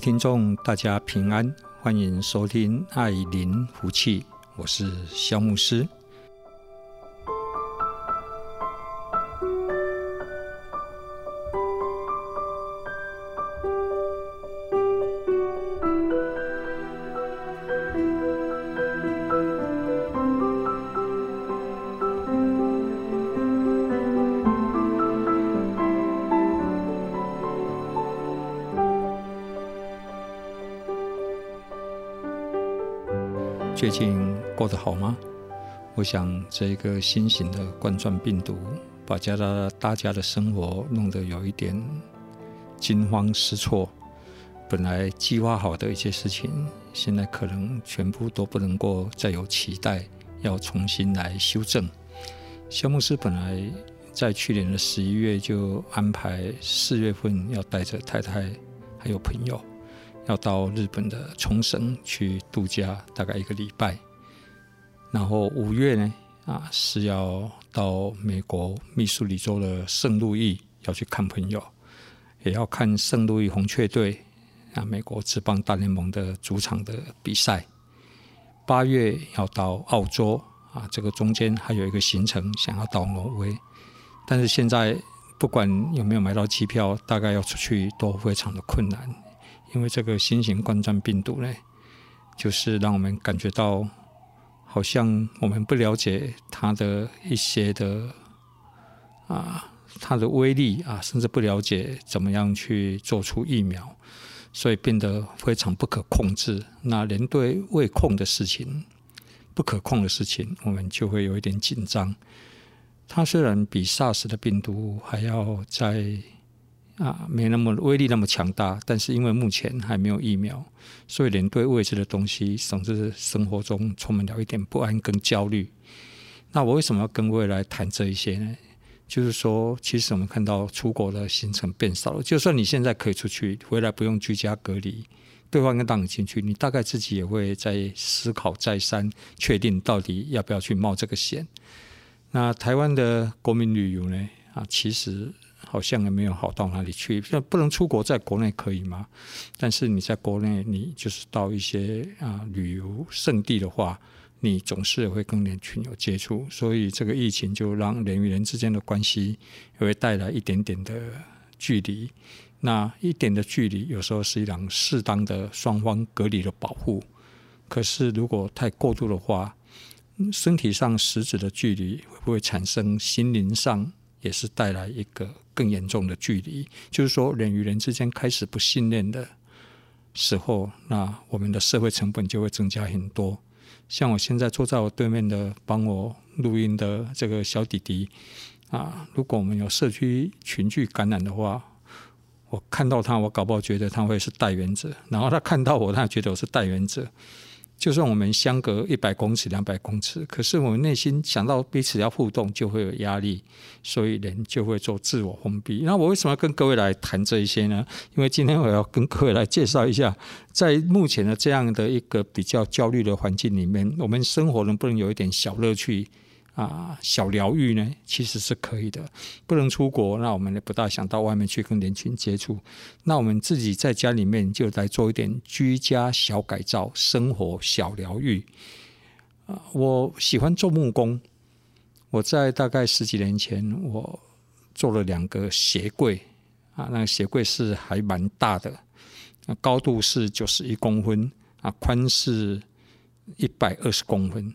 听众，大家平安。欢迎收听《爱林福气》，我是肖牧师。最近过得好吗？我想这一个新型的冠状病毒把家的大家的生活弄得有一点惊慌失措。本来计划好的一些事情，现在可能全部都不能够再有期待，要重新来修正。肖牧师本来在去年的十一月就安排四月份要带着太太还有朋友。要到日本的冲绳去度假，大概一个礼拜。然后五月呢，啊是要到美国密苏里州的圣路易要去看朋友，也要看圣路易红雀队啊，美国职棒大联盟的主场的比赛。八月要到澳洲啊，这个中间还有一个行程，想要到挪威。但是现在不管有没有买到机票，大概要出去都非常的困难。因为这个新型冠状病毒呢，就是让我们感觉到，好像我们不了解它的一些的啊，它的威力啊，甚至不了解怎么样去做出疫苗，所以变得非常不可控制。那连对未控的事情、不可控的事情，我们就会有一点紧张。它虽然比 SARS 的病毒还要在。啊，没那么威力那么强大，但是因为目前还没有疫苗，所以连对未知的东西，甚至生活中充满了一点不安跟焦虑。那我为什么要跟未来谈这一些呢？就是说，其实我们看到出国的行程变少了，就算你现在可以出去，回来不用居家隔离，对方跟当你进去，你大概自己也会在思考再三，确定到底要不要去冒这个险。那台湾的国民旅游呢？啊，其实。好像也没有好到哪里去，那不能出国，在国内可以吗？但是你在国内，你就是到一些啊旅游胜地的话，你总是会跟人群有接触，所以这个疫情就让人与人之间的关系也会带来一点点的距离。那一点的距离，有时候是一种适当的双方隔离的保护。可是如果太过度的话，身体上实质的距离会不会产生心灵上？也是带来一个更严重的距离，就是说人与人之间开始不信任的时候，那我们的社会成本就会增加很多。像我现在坐在我对面的帮我录音的这个小弟弟啊，如果我们有社区群聚感染的话，我看到他，我搞不好觉得他会是带源者，然后他看到我，他觉得我是带源者。就算我们相隔一百公尺、两百公尺，可是我们内心想到彼此要互动，就会有压力，所以人就会做自我封闭。那我为什么要跟各位来谈这一些呢？因为今天我要跟各位来介绍一下，在目前的这样的一个比较焦虑的环境里面，我们生活能不能有一点小乐趣？啊，小疗愈呢，其实是可以的。不能出国，那我们也不大想到外面去跟人群接触。那我们自己在家里面就来做一点居家小改造，生活小疗愈。啊，我喜欢做木工。我在大概十几年前，我做了两个鞋柜。啊，那个鞋柜是还蛮大的，高度是九十一公分，啊，宽是一百二十公分。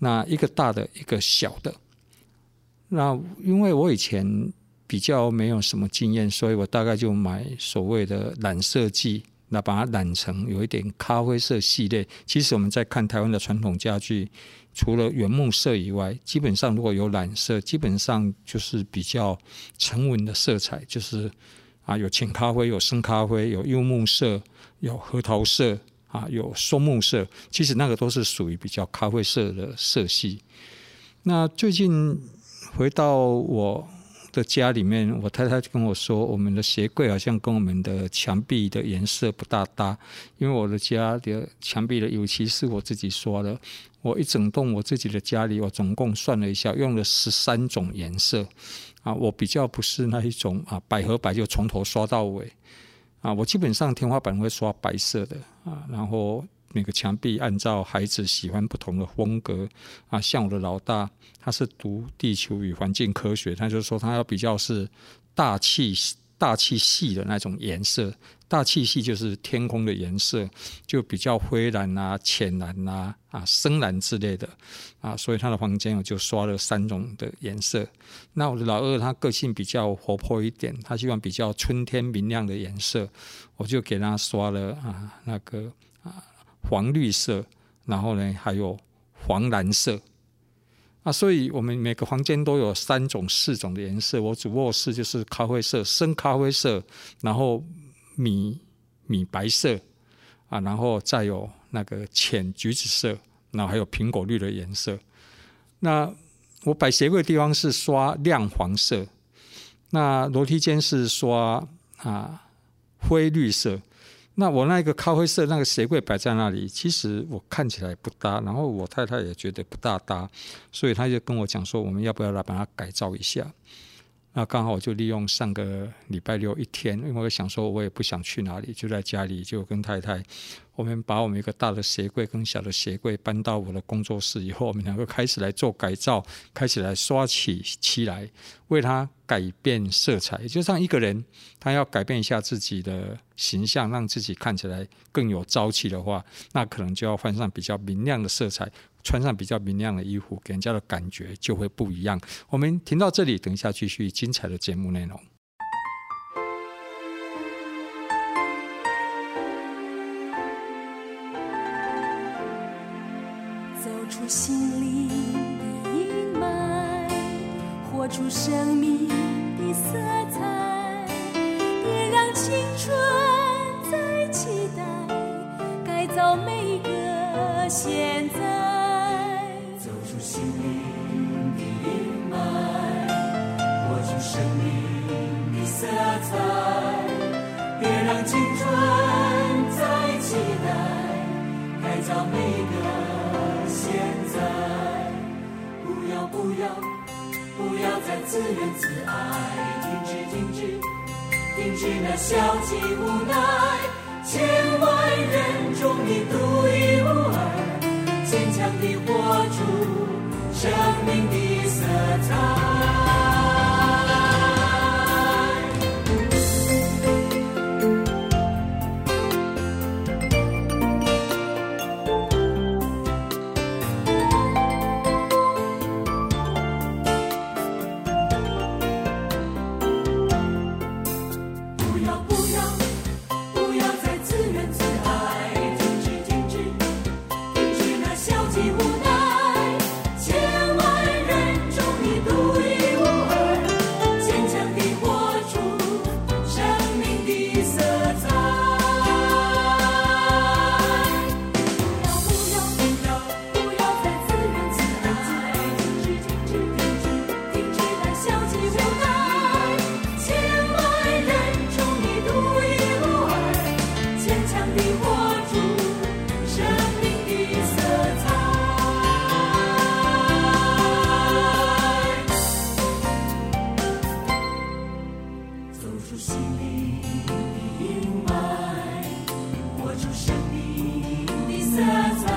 那一个大的，一个小的。那因为我以前比较没有什么经验，所以我大概就买所谓的染色剂那把它染成有一点咖啡色系列。其实我们在看台湾的传统家具，除了原木色以外，基本上如果有染色，基本上就是比较沉稳的色彩，就是啊有浅咖啡、有深咖啡、有柚木色、有核桃色啊、有松木色。其实那个都是属于比较咖啡色的色系。那最近回到我的家里面，我太太跟我说，我们的鞋柜好像跟我们的墙壁的颜色不大搭，因为我的家的墙壁的油漆是我自己刷的。我一整栋我自己的家里，我总共算了一下，用了十三种颜色。啊，我比较不是那一种啊，百合白就从头刷到尾。啊，我基本上天花板会刷白色的啊，然后。每个墙壁按照孩子喜欢不同的风格啊，像我的老大，他是读地球与环境科学，他就说他要比较是大气大气系的那种颜色，大气系就是天空的颜色，就比较灰蓝啊、浅蓝啊、啊深蓝之类的啊，所以他的房间我就刷了三种的颜色。那我的老二他个性比较活泼一点，他希望比较春天明亮的颜色，我就给他刷了啊那个啊。黄绿色，然后呢，还有黄蓝色啊，所以我们每个房间都有三种、四种的颜色。我主卧室就是咖啡色、深咖啡色，然后米米白色啊，然后再有那个浅橘子色，然后还有苹果绿的颜色。那我摆鞋柜的地方是刷亮黄色，那楼梯间是刷啊灰绿色。那我那个咖啡色那个鞋柜摆在那里，其实我看起来不搭，然后我太太也觉得不大搭，所以她就跟我讲说，我们要不要来把它改造一下？那刚好我就利用上个礼拜六一天，因为我想说我也不想去哪里，就在家里就跟太太，我们把我们一个大的鞋柜跟小的鞋柜搬到我的工作室以后，我们两个开始来做改造，开始来刷起漆来，为它改变色彩。就像一个人，他要改变一下自己的形象，让自己看起来更有朝气的话，那可能就要换上比较明亮的色彩。穿上比较明亮的衣服，给人家的感觉就会不一样。我们停到这里，等一下继续精彩的节目内容。走出心灵的阴霾，活出生命的色彩，别让青春在，别让青春再期待，改造每个现在。不要不要不要再自怨自艾，停止停止停止那消极无奈，千万人中你独一无二，坚强地活出。生命的色彩。Jesus.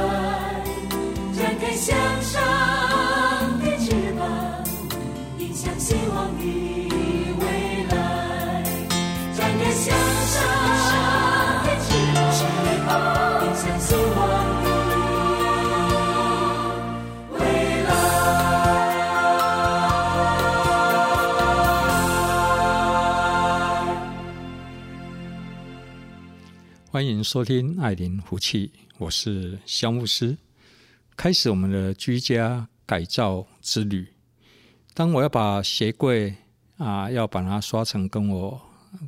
欢迎收听爱琳福气，我是香牧师。开始我们的居家改造之旅。当我要把鞋柜啊，要把它刷成跟我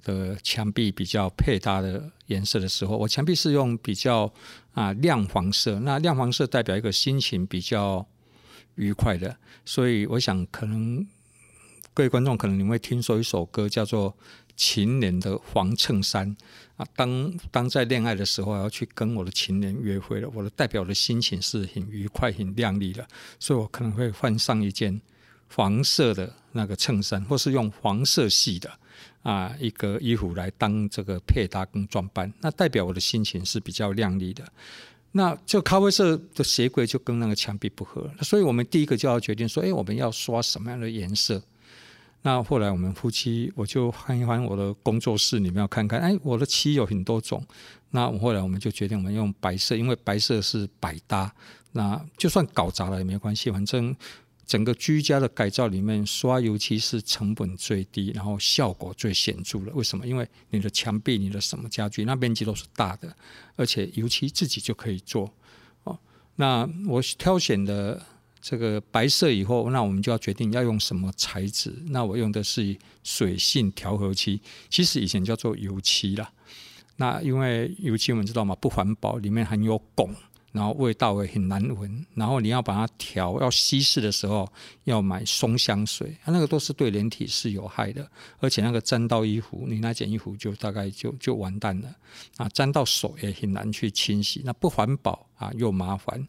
的墙壁比较配搭的颜色的时候，我墙壁是用比较啊亮黄色。那亮黄色代表一个心情比较愉快的，所以我想可能各位观众可能你会听说一首歌叫做。情人的黄衬衫啊，当当在恋爱的时候，要去跟我的情人约会了，我的代表的心情是很愉快、很亮丽的，所以我可能会换上一件黄色的那个衬衫，或是用黄色系的啊一个衣服来当这个配搭跟装扮，那代表我的心情是比较亮丽的。那这咖啡色的鞋柜就跟那个墙壁不合，所以我们第一个就要决定说，哎，我们要刷什么样的颜色？那后来我们夫妻，我就翻一翻我的工作室里面要看看，哎，我的漆有很多种。那我后来我们就决定我们用白色，因为白色是百搭。那就算搞砸了也没关系，反正整个居家的改造里面，刷油漆是成本最低，然后效果最显著的。为什么？因为你的墙壁、你的什么家具，那面积都是大的，而且油漆自己就可以做。哦，那我挑选的。这个白色以后，那我们就要决定要用什么材质。那我用的是水性调和漆，其实以前叫做油漆啦。那因为油漆我们知道嘛，不环保，里面含有汞。然后味道也很难闻，然后你要把它调，要稀释的时候要买松香水，它那个都是对人体是有害的，而且那个沾到衣服，你那件衣服就大概就就完蛋了啊！沾到手也很难去清洗，那不环保啊又麻烦。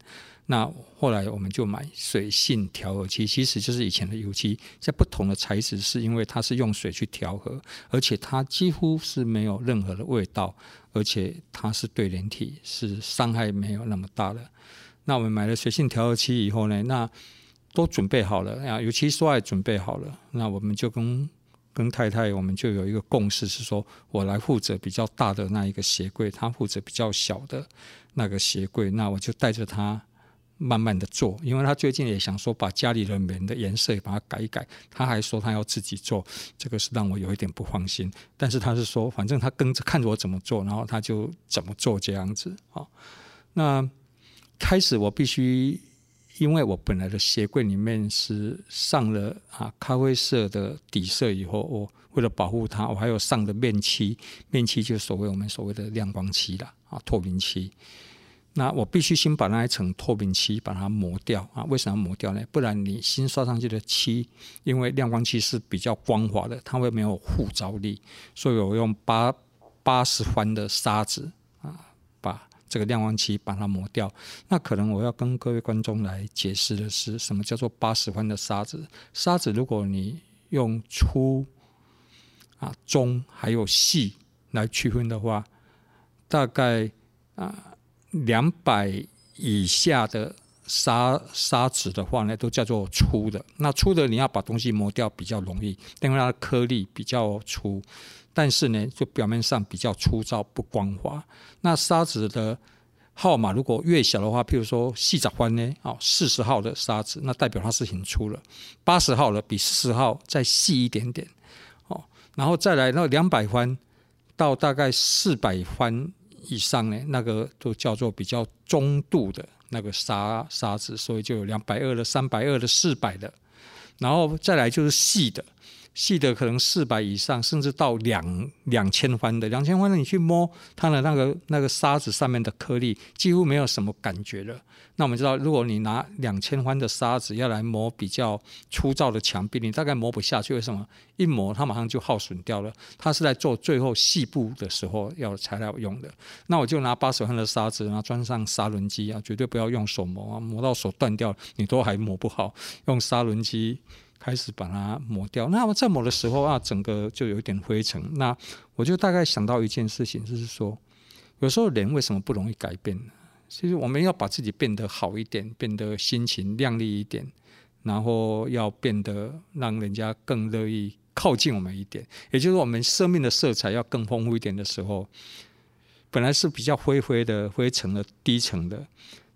那后来我们就买水性调和漆，其实就是以前的油漆，在不同的材质，是因为它是用水去调和，而且它几乎是没有任何的味道，而且它是对人体是伤害没有那么大的。那我们买了水性调和漆以后呢，那都准备好了啊，油漆刷也准备好了，那我们就跟跟太太，我们就有一个共识，是说我来负责比较大的那一个鞋柜，他负责比较小的那个鞋柜，那我就带着他。慢慢的做，因为他最近也想说把家里的门的颜色也把它改一改，他还说他要自己做，这个是让我有一点不放心。但是他是说，反正他跟着看着我怎么做，然后他就怎么做这样子啊。那开始我必须，因为我本来的鞋柜里面是上了啊咖啡色的底色以后，我为了保护它，我还有上的面漆，面漆就是所谓我们所谓的亮光漆啦，啊透明漆。那我必须先把那一层透明漆把它磨掉啊？为什么要磨掉呢？不然你新刷上去的漆，因为亮光漆是比较光滑的，它会没有附着力，所以我用八八十番的砂纸啊，把这个亮光漆把它磨掉。那可能我要跟各位观众来解释的是，什么叫做八十番的砂纸？砂纸如果你用粗啊、中还有细来区分的话，大概啊。两百以下的砂砂纸的话呢，都叫做粗的。那粗的你要把东西磨掉比较容易，因为它的颗粒比较粗，但是呢，就表面上比较粗糙不光滑。那砂纸的号码如果越小的话，譬如说四十欢呢，哦，四十号的砂纸，那代表它是很粗了。八十号的比四十号再细一点点，哦，然后再来那两百欢到大概四百欢。以上呢，那个都叫做比较中度的那个沙沙子，所以就有两百二的、三百二的、四百的，然后再来就是细的。细的可能四百以上，甚至到两两千欢的，两千欢的你去摸它的那个那个沙子上面的颗粒，几乎没有什么感觉了。那我们知道，如果你拿两千欢的沙子要来磨比较粗糙的墙壁，你大概磨不下去。为什么？一磨它马上就耗损掉了。它是在做最后细部的时候要材料用的。那我就拿八十欢的沙子，然后装上砂轮机啊，绝对不要用手磨啊，磨到手断掉，你都还磨不好。用砂轮机。开始把它磨掉，那么在磨的时候啊，整个就有一点灰尘。那我就大概想到一件事情，就是说，有时候人为什么不容易改变呢？其实我们要把自己变得好一点，变得心情亮丽一点，然后要变得让人家更乐意靠近我们一点。也就是，我们生命的色彩要更丰富一点的时候，本来是比较灰灰的、灰尘的、低层的。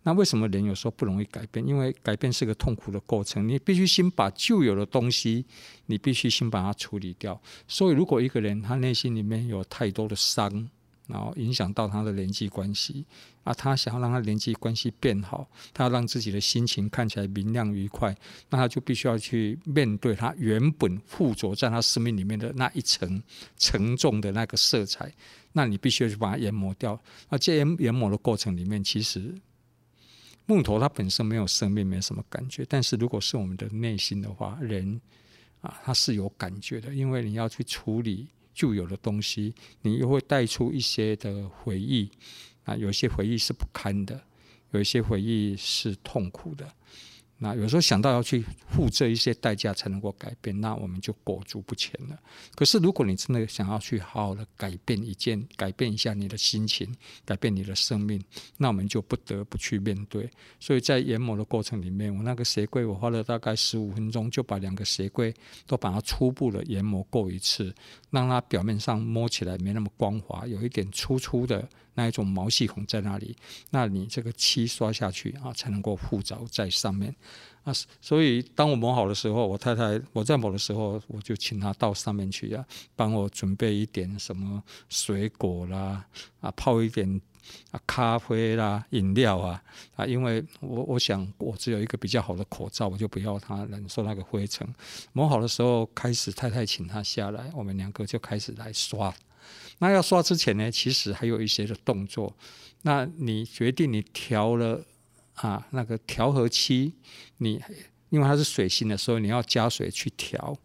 那为什么人有时候不容易改变？因为改变是个痛苦的过程，你必须先把旧有的东西，你必须先把它处理掉。所以，如果一个人他内心里面有太多的伤，然后影响到他的人际关系啊，他想要让他人际关系变好，他要让自己的心情看起来明亮愉快，那他就必须要去面对他原本附着在他生命里面的那一层沉重的那个色彩，那你必须要去把它研磨掉。那这研研磨的过程里面，其实木头它本身没有生命，没什么感觉，但是如果是我们的内心的话，人啊，它是有感觉的，因为你要去处理。旧有的东西，你又会带出一些的回忆啊，有些回忆是不堪的，有一些回忆是痛苦的。那有时候想到要去付这一些代价才能够改变，那我们就裹足不前了。可是如果你真的想要去好好的改变一件，改变一下你的心情，改变你的生命，那我们就不得不去面对。所以在研磨的过程里面，我那个鞋柜我花了大概十五分钟，就把两个鞋柜都把它初步的研磨过一次，让它表面上摸起来没那么光滑，有一点粗粗的。那一种毛细孔在那里，那你这个漆刷下去啊，才能够附着在上面啊。所以当我磨好的时候，我太太我在磨的时候，我就请她到上面去啊，帮我准备一点什么水果啦，啊，泡一点啊咖啡啦，饮料啊啊，因为我我想我只有一个比较好的口罩，我就不要她忍受那个灰尘。磨好的时候开始，太太请她下来，我们两个就开始来刷。那要刷之前呢，其实还有一些的动作。那你决定你调了啊，那个调和漆，你因为它是水性的时候，你要加水去调。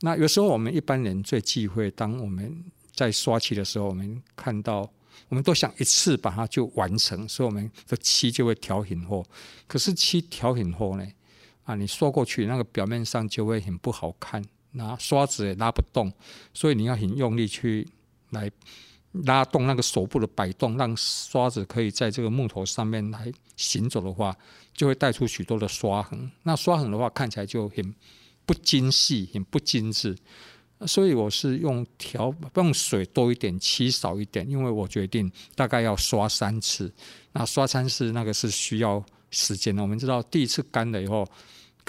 那有时候我们一般人最忌讳，当我们在刷漆的时候，我们看到，我们都想一次把它就完成，所以我们的漆就会调很厚。可是漆调很厚呢，啊，你刷过去那个表面上就会很不好看，那刷子也拉不动，所以你要很用力去。来拉动那个手部的摆动，让刷子可以在这个木头上面来行走的话，就会带出许多的刷痕。那刷痕的话，看起来就很不精细，很不精致。所以我是用调用水多一点，漆少一点，因为我决定大概要刷三次。那刷三次那个是需要时间的。我们知道第一次干了以后，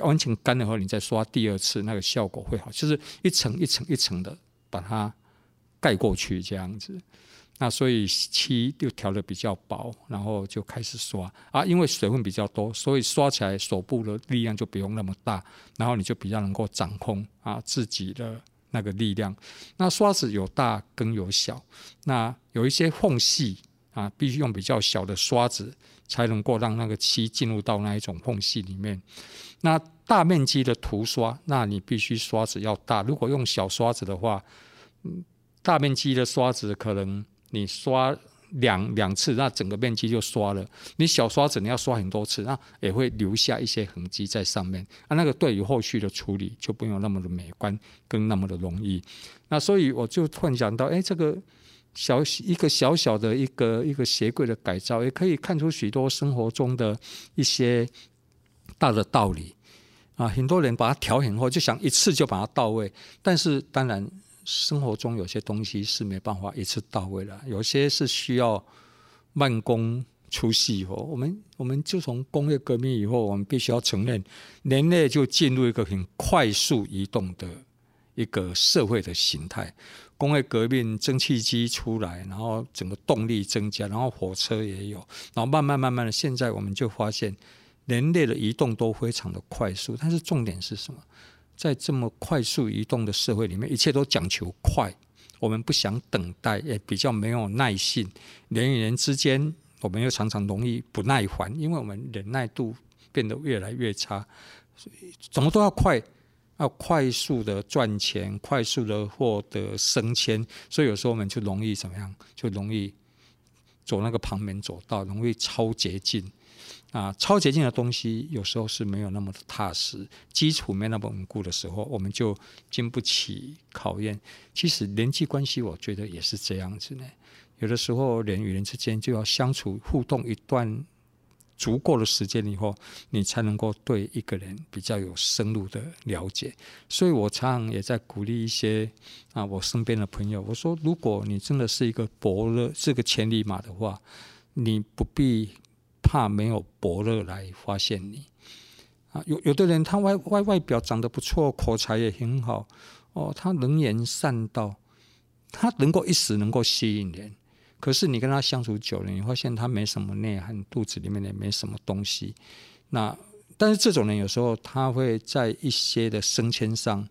完全干了以后，你再刷第二次，那个效果会好，就是一层一层一层的把它。盖过去这样子，那所以漆就调得比较薄，然后就开始刷啊。因为水分比较多，所以刷起来手部的力量就不用那么大，然后你就比较能够掌控啊自己的那个力量。那刷子有大跟有小，那有一些缝隙啊，必须用比较小的刷子才能够让那个漆进入到那一种缝隙里面。那大面积的涂刷，那你必须刷子要大。如果用小刷子的话，嗯。大面积的刷子可能你刷两两次，那整个面积就刷了。你小刷子你要刷很多次，那也会留下一些痕迹在上面。啊，那个对于后续的处理就不用那么的美观，跟那么的容易。那所以我就突然想到，哎，这个小一个小小的一个一个鞋柜的改造，也可以看出许多生活中的一些大的道理啊。很多人把它调很厚，就想一次就把它到位，但是当然。生活中有些东西是没办法一次到位的，有些是需要慢工出细活。我们我们就从工业革命以后，我们必须要承认，人类就进入一个很快速移动的一个社会的形态。工业革命，蒸汽机出来，然后整个动力增加，然后火车也有，然后慢慢慢慢的，现在我们就发现，人类的移动都非常的快速。但是重点是什么？在这么快速移动的社会里面，一切都讲求快。我们不想等待，也比较没有耐性。人与人之间，我们又常常容易不耐烦，因为我们忍耐度变得越来越差。所以，怎么都要快，要快速的赚钱，快速的获得升迁。所以有时候我们就容易怎么样？就容易走那个旁门左道，容易超捷径。啊，超捷径的东西有时候是没有那么的踏实，基础没那么稳固的时候，我们就经不起考验。其实人际关系，我觉得也是这样子呢。有的时候人与人之间就要相处互动一段足够的时间以后，你才能够对一个人比较有深入的了解。所以我常常也在鼓励一些啊，我身边的朋友，我说，如果你真的是一个伯乐，是个千里马的话，你不必。怕没有伯乐来发现你啊！有有的人他外外外表长得不错，口才也很好哦，他能言善道，他能够一时能够吸引人。可是你跟他相处久了，你发现他没什么内涵，肚子里面也没什么东西。那但是这种人有时候他会在一些的升迁上，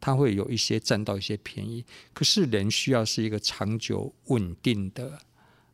他会有一些占到一些便宜。可是人需要是一个长久稳定的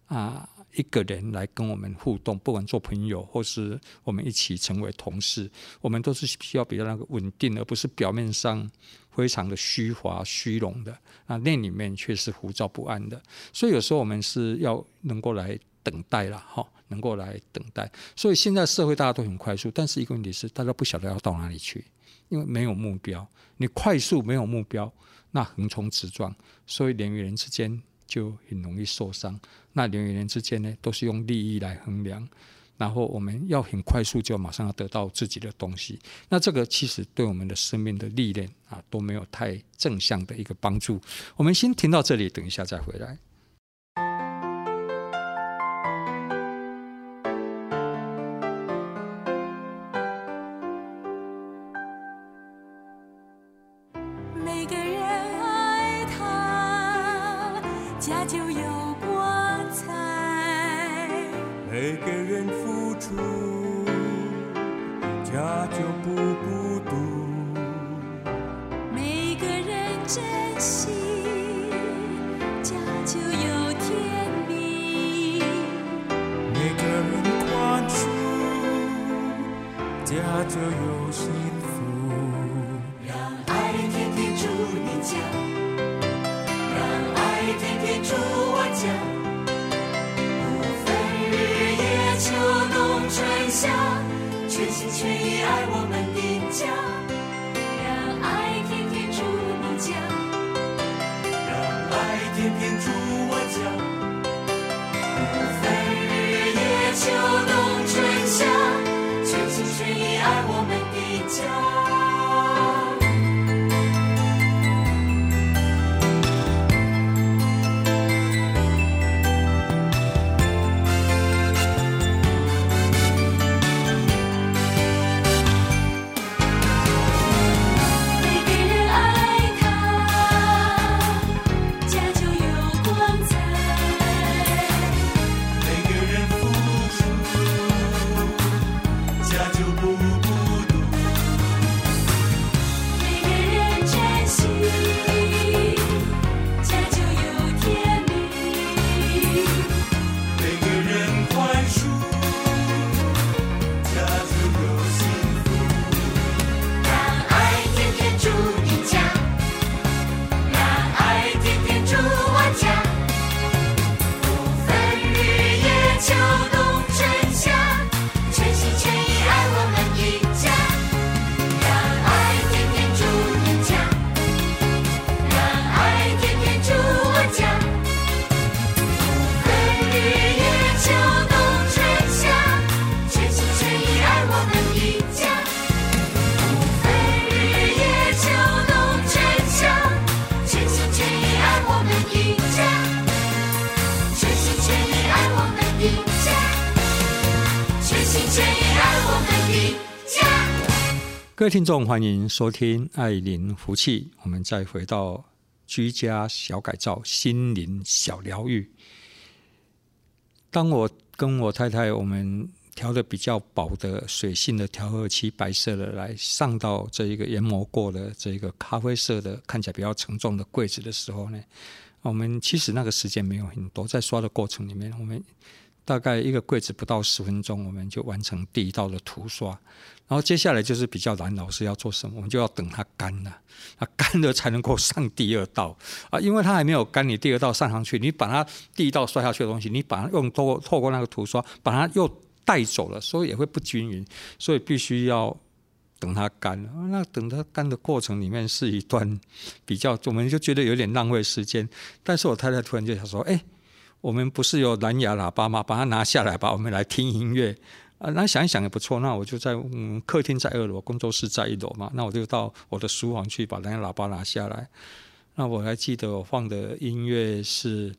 啊。一个人来跟我们互动，不管做朋友或是我们一起成为同事，我们都是需要比较那个稳定，而不是表面上非常的虚华虚荣的，那那里面却是浮躁不安的。所以有时候我们是要能够来等待了哈，能够来等待。所以现在社会大家都很快速，但是一个问题是，大家不晓得要到哪里去，因为没有目标。你快速没有目标，那横冲直撞，所以人与人之间。就很容易受伤。那人与人之间呢，都是用利益来衡量，然后我们要很快速就马上要得到自己的东西。那这个其实对我们的生命的历练啊，都没有太正向的一个帮助。我们先停到这里，等一下再回来。就有幸福。让爱天天住你家，让爱天天住我家，不分日夜秋冬春夏，全心全意爱我们的家。让爱天天住你家，让爱天天住。家。各位听众，欢迎收听爱邻福气。我们再回到居家小改造、心灵小疗愈。当我跟我太太，我们调的比较薄的水性的调和漆，白色的来上到这一个研磨过的这个咖啡色的，看起来比较沉重的柜子的时候呢，我们其实那个时间没有很多，在刷的过程里面，我们。大概一个柜子不到十分钟，我们就完成第一道的涂刷，然后接下来就是比较难，老师要做什么，我们就要等它干了，啊干了才能够上第二道啊，因为它还没有干，你第二道上上去，你把它第一道刷下去的东西，你把它用透透过那个涂刷把它又带走了，所以也会不均匀，所以必须要等它干了。那等它干的过程里面是一段比较，我们就觉得有点浪费时间。但是我太太突然就想说，哎。我们不是有蓝牙喇叭吗？把它拿下来吧，我们来听音乐啊。那想一想也不错。那我就在嗯，客厅在二楼，工作室在一楼嘛。那我就到我的书房去把蓝牙喇叭拿下来。那我还记得我放的音乐是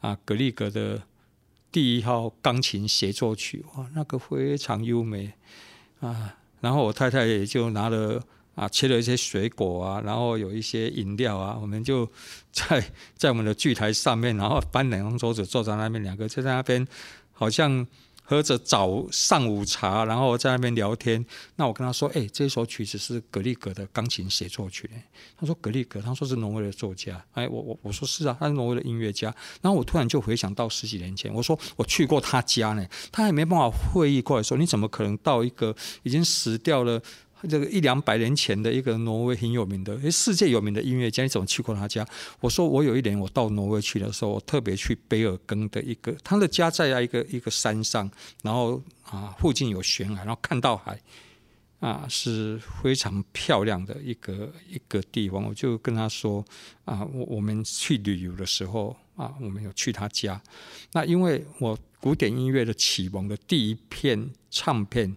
啊，格里格的第一号钢琴协奏曲，哇，那个非常优美啊。然后我太太也就拿了啊，切了一些水果啊，然后有一些饮料啊，我们就在在我们的剧台上面，然后搬两张桌子坐在那边，两个就在那边好像喝着早上午茶，然后在那边聊天。那我跟他说：“哎，这首曲子是格里格的钢琴协奏曲。”他说：“格里格，他说是挪威的作家。”哎，我我我说是啊，他是挪威的音乐家。然后我突然就回想到十几年前，我说我去过他家呢，他还没办法会意过来说，你怎么可能到一个已经死掉了？这个一两百年前的一个挪威很有名的，诶，世界有名的音乐家，你怎么去过他家？我说我有一年我到挪威去的时候，我特别去卑尔根的一个，他的家在一个一个山上，然后啊附近有悬崖，然后看到海，啊是非常漂亮的一个一个地方。我就跟他说啊，我我们去旅游的时候啊，我们有去他家。那因为我古典音乐的启蒙的第一片唱片。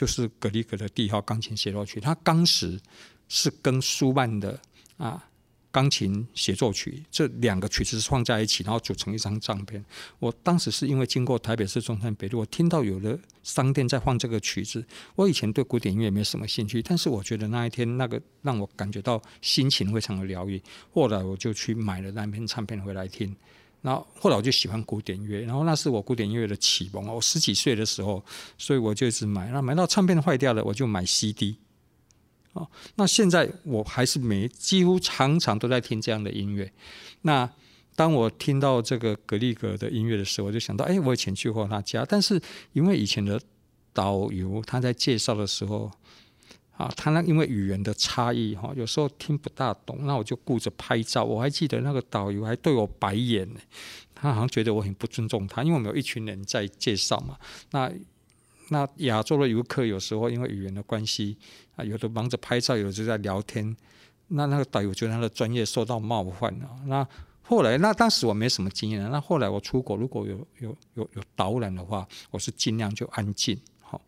就是格里格的第一号钢琴协奏曲，他当时是跟舒曼的啊钢琴协奏曲这两个曲子放在一起，然后组成一张唱片。我当时是因为经过台北市中山北路，我听到有的商店在放这个曲子。我以前对古典音乐没什么兴趣，但是我觉得那一天那个让我感觉到心情非常的疗愈。后来我就去买了那片唱片回来听。然后后来我就喜欢古典乐，然后那是我古典音乐的启蒙。我十几岁的时候，所以我就一直买。那买到唱片坏掉了，我就买 CD。哦，那现在我还是每几乎常常都在听这样的音乐。那当我听到这个格里格的音乐的时候，我就想到，哎，我以前去过他家，但是因为以前的导游他在介绍的时候。啊，他那因为语言的差异哈，有时候听不大懂，那我就顾着拍照。我还记得那个导游还对我白眼呢，他好像觉得我很不尊重他，因为我们有一群人在介绍嘛。那那亚洲的游客有时候因为语言的关系啊，有的忙着拍照，有的就在聊天。那那个导游觉得他的专业受到冒犯了。那后来，那当时我没什么经验。那后来我出国，如果有有有有导览的话，我是尽量就安静，好。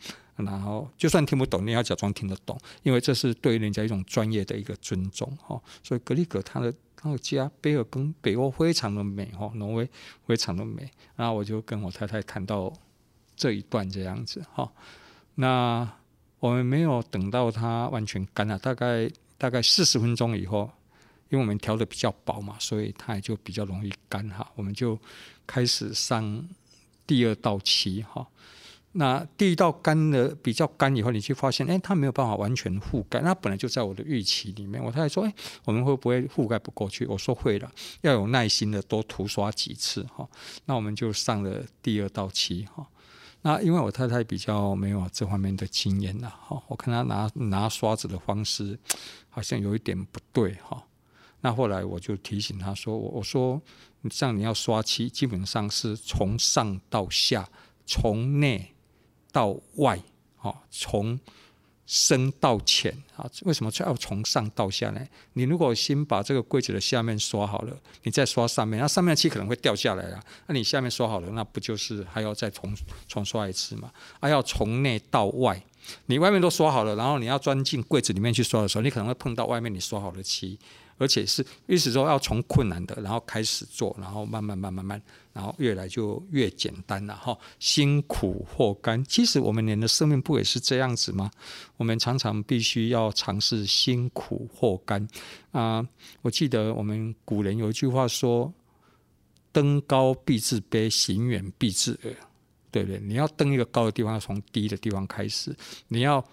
然后，就算听不懂，你要假装听得懂，因为这是对人家一种专业的一个尊重哈。所以格里格他的他的家贝尔根北欧非常的美哈，挪威非常的美。然后我就跟我太太谈到这一段这样子哈。那我们没有等到它完全干了，大概大概四十分钟以后，因为我们调的比较薄嘛，所以它也就比较容易干哈。我们就开始上第二道漆哈。那第一道干的比较干以后，你去发现，哎，它没有办法完全覆盖。那本来就在我的预期里面。我太太说，哎，我们会不会覆盖不过去？我说会了，要有耐心的多涂刷几次哈。那我们就上了第二道漆哈。那因为我太太比较没有这方面的经验了哈，我看她拿拿刷子的方式好像有一点不对哈。那后来我就提醒她说，我我说，像你要刷漆，基本上是从上到下，从内。到外，啊，从深到浅啊，为什么要从上到下呢？你如果先把这个柜子的下面刷好了，你再刷上面，那上面的漆可能会掉下来啊。那你下面刷好了，那不就是还要再重重刷一次吗？还要从内到外，你外面都刷好了，然后你要钻进柜子里面去刷的时候，你可能会碰到外面你刷好的漆。而且是意思说要从困难的，然后开始做，然后慢慢慢慢慢，然后越来就越简单了哈。辛苦或甘，其实我们人的生命不也是这样子吗？我们常常必须要尝试辛苦或甘啊。我记得我们古人有一句话说：“登高必自卑，行远必自耳。”对不对？你要登一个高的地方，要从低的地方开始。你要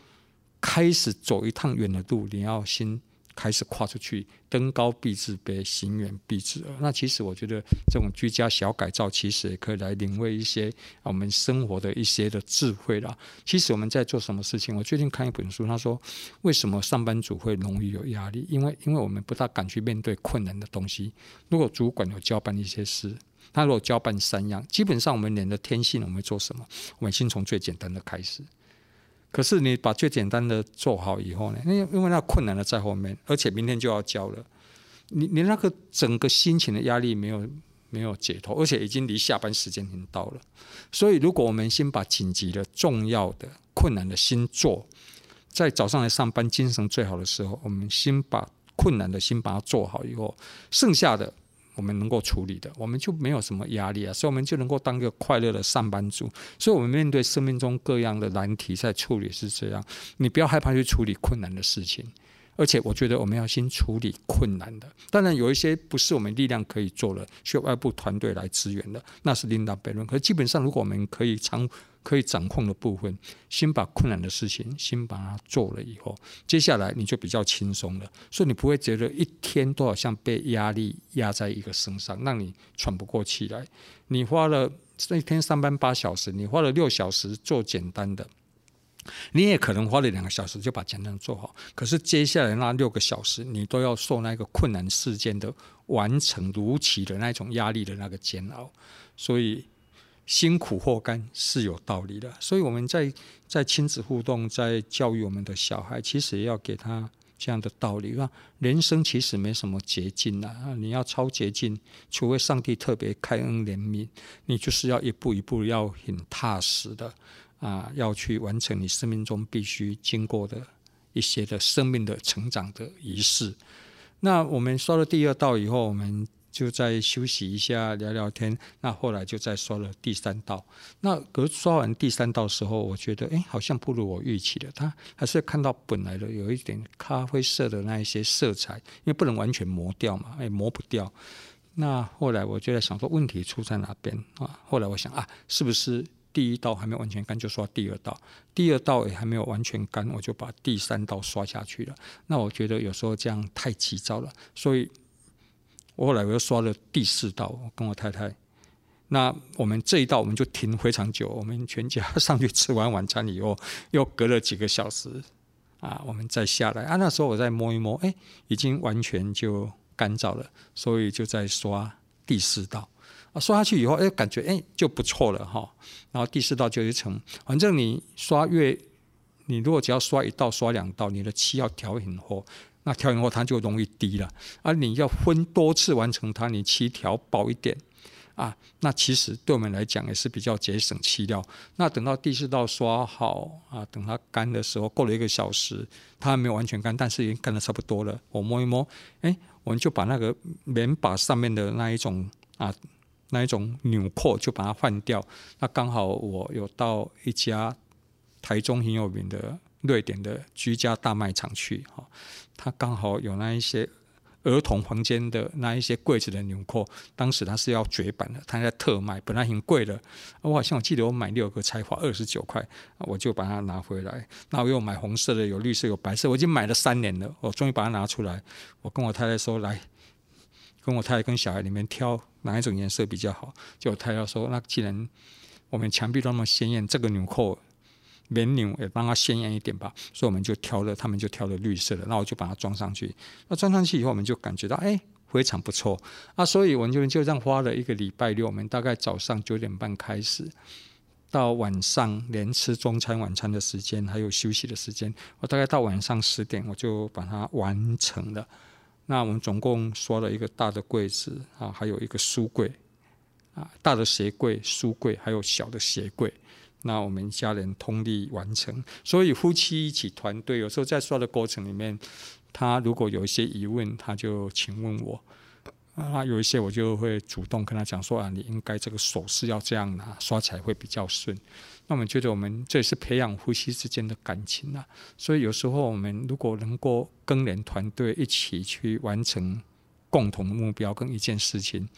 开始走一趟远的路，你要先。开始跨出去，登高必自卑，行远必自耳。那其实我觉得，这种居家小改造，其实也可以来领会一些我们生活的一些的智慧啦。其实我们在做什么事情？我最近看一本书，他说，为什么上班族会容易有压力？因为因为我们不大敢去面对困难的东西。如果主管有交办一些事，他如果交办三样，基本上我们人的天性，我们做什么？我们先从最简单的开始。可是你把最简单的做好以后呢？因为因为那困难的在后面，而且明天就要交了，你你那个整个心情的压力没有没有解脱，而且已经离下班时间已经到了。所以如果我们先把紧急的、重要的、困难的先做，在早上来上班精神最好的时候，我们先把困难的先把它做好以后，剩下的。我们能够处理的，我们就没有什么压力啊，所以我们就能够当一个快乐的上班族。所以，我们面对生命中各样的难题在处理是这样，你不要害怕去处理困难的事情，而且我觉得我们要先处理困难的。当然有一些不是我们力量可以做的，需要外部团队来支援的，那是另当别论。可基本上，如果我们可以长可以掌控的部分，先把困难的事情先把它做了以后，接下来你就比较轻松了。所以你不会觉得一天都好像被压力压在一个身上，让你喘不过气来。你花了那一天上班八小时，你花了六小时做简单的，你也可能花了两个小时就把简单做好。可是接下来那六个小时，你都要受那个困难事件的完成如期的那种压力的那个煎熬，所以。辛苦或甘是有道理的，所以我们在在亲子互动，在教育我们的小孩，其实也要给他这样的道理。人生其实没什么捷径啊，你要超捷径，除非上帝特别开恩怜悯，你就是要一步一步要很踏实的啊，要去完成你生命中必须经过的一些的生命的成长的仪式。那我们说了第二道以后，我们。就再休息一下，聊聊天。那后来就再刷了第三道。那隔刷完第三道的时候，我觉得，哎，好像不如我预期的。他还是看到本来的有一点咖啡色的那一些色彩，因为不能完全磨掉嘛，哎，磨不掉。那后来我就在想说，问题出在哪边啊？后来我想啊，是不是第一道还没有完全干，就刷第二道？第二道也还没有完全干，我就把第三道刷下去了。那我觉得有时候这样太急躁了，所以。我后来我又刷了第四道，跟我太太。那我们这一道我们就停非常久，我们全家上去吃完晚餐以后，又隔了几个小时啊，我们再下来啊。那时候我再摸一摸，哎，已经完全就干燥了，所以就再刷第四道啊。刷下去以后，哎，感觉哎就不错了哈。然后第四道就一层，反正你刷越，你如果只要刷一道、刷两道，你的气要调很厚。那调完后它就容易低了，而你要分多次完成它，你漆调薄一点啊，那其实对我们来讲也是比较节省漆料。那等到第四道刷好啊，等它干的时候，过了一个小时，它还没有完全干，但是已经干的差不多了。我摸一摸，哎，我们就把那个棉把上面的那一种啊，那一种纽扣就把它换掉。那刚好我有到一家台中很有名的。瑞典的居家大卖场去哈，他刚好有那一些儿童房间的那一些柜子的纽扣，当时他是要绝版的，他在特卖，本来很贵的，我好像我记得我买六个才花二十九块，我就把它拿回来。那我又买红色的，有绿色有白色，我已经买了三年了，我终于把它拿出来。我跟我太太说，来，跟我太太跟小孩里面挑哪一种颜色比较好。就我太太说，那既然我们墙壁那么鲜艳，这个纽扣。棉纽也帮它鲜艳一点吧，所以我们就挑了，他们就挑了绿色的，那我就把它装上去。那装上去以后，我们就感觉到哎，非常不错啊，所以我们就就这样花了一个礼拜六，我们大概早上九点半开始，到晚上连吃中餐、晚餐的时间，还有休息的时间，我大概到晚上十点，我就把它完成了。那我们总共刷了一个大的柜子啊，还有一个书柜啊，大的鞋柜、书柜，还有小的鞋柜。那我们家人通力完成，所以夫妻一起团队，有时候在刷的过程里面，他如果有一些疑问，他就请问我，啊，有一些我就会主动跟他讲说啊，你应该这个手势要这样拿，刷起来会比较顺。那我们觉得我们这也是培养夫妻之间的感情啊，所以有时候我们如果能够跟人团队一起去完成共同的目标跟一件事情，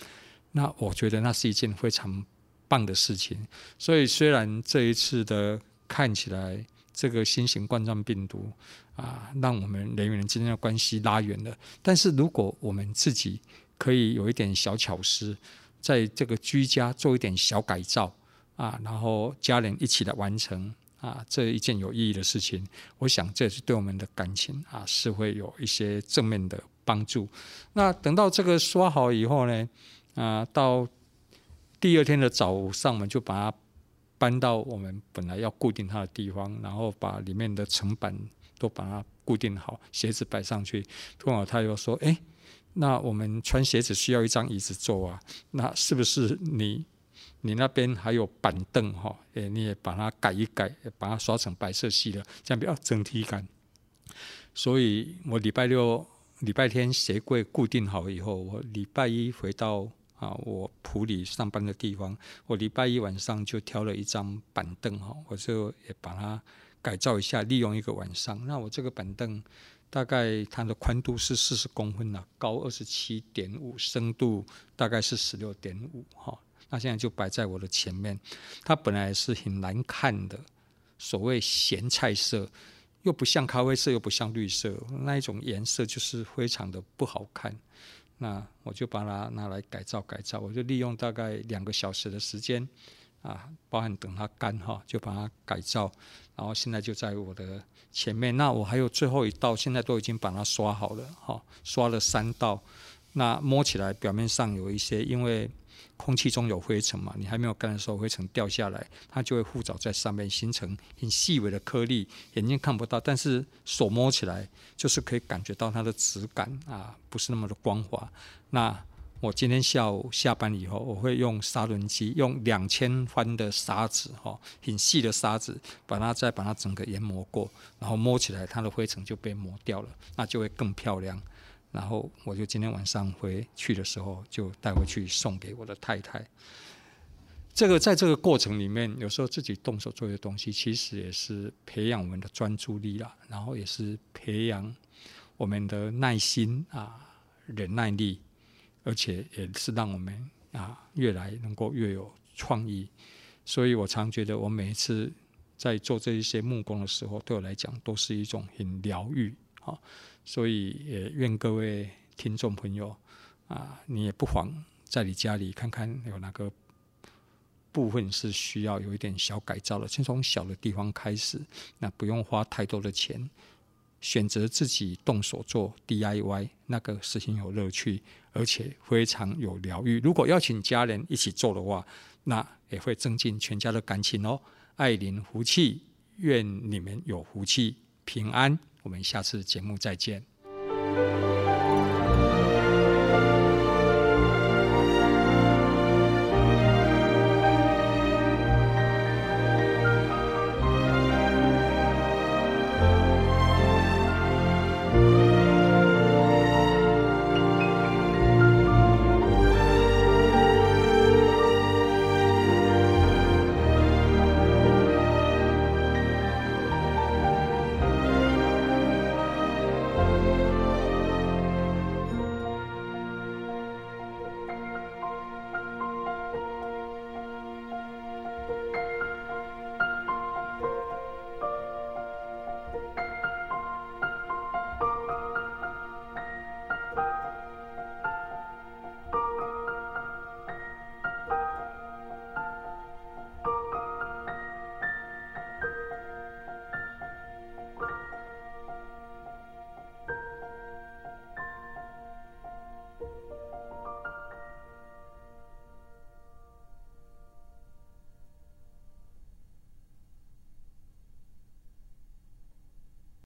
那我觉得那是一件非常。棒的事情，所以虽然这一次的看起来这个新型冠状病毒啊，让我们人与人之间的关系拉远了，但是如果我们自己可以有一点小巧思，在这个居家做一点小改造啊，然后家人一起来完成啊这一件有意义的事情，我想这是对我们的感情啊是会有一些正面的帮助。那等到这个刷好以后呢，啊到。第二天的早上，我们就把它搬到我们本来要固定它的地方，然后把里面的层板都把它固定好，鞋子摆上去。刚好他又说：“哎，那我们穿鞋子需要一张椅子坐啊，那是不是你你那边还有板凳哈？哎，你也把它改一改，把它刷成白色系的，这样比较整体感。”所以我礼拜六、礼拜天鞋柜固定好以后，我礼拜一回到。啊，我埔里上班的地方，我礼拜一晚上就挑了一张板凳哈，我就也把它改造一下，利用一个晚上。那我这个板凳大概它的宽度是四十公分了，高二十七点五，深度大概是十六点五哈。那现在就摆在我的前面，它本来是很难看的，所谓咸菜色，又不像咖啡色，又不像绿色，那一种颜色就是非常的不好看。那我就把它拿来改造改造，我就利用大概两个小时的时间啊，包含等它干哈，就把它改造，然后现在就在我的前面。那我还有最后一道，现在都已经把它刷好了哈，刷了三道，那摸起来表面上有一些因为。空气中有灰尘嘛？你还没有干的时候，灰尘掉下来，它就会附着在上面，形成很细微的颗粒，眼睛看不到，但是手摸起来就是可以感觉到它的质感啊，不是那么的光滑。那我今天下午下班以后，我会用砂轮机，用两千番的砂纸，哈，很细的砂纸，把它再把它整个研磨过，然后摸起来它的灰尘就被磨掉了，那就会更漂亮。然后我就今天晚上回去的时候，就带回去送给我的太太。这个在这个过程里面，有时候自己动手做的东西，其实也是培养我们的专注力啦，然后也是培养我们的耐心啊、忍耐力，而且也是让我们啊越来能够越有创意。所以我常觉得，我每一次在做这一些木工的时候，对我来讲都是一种很疗愈啊。所以也愿各位听众朋友啊，你也不妨在你家里看看有哪个部分是需要有一点小改造的，先从小的地方开始，那不用花太多的钱，选择自己动手做 DIY，那个事情有乐趣，而且非常有疗愈。如果邀请家人一起做的话，那也会增进全家的感情哦。爱邻福气，愿你们有福气平安。我们下次节目再见。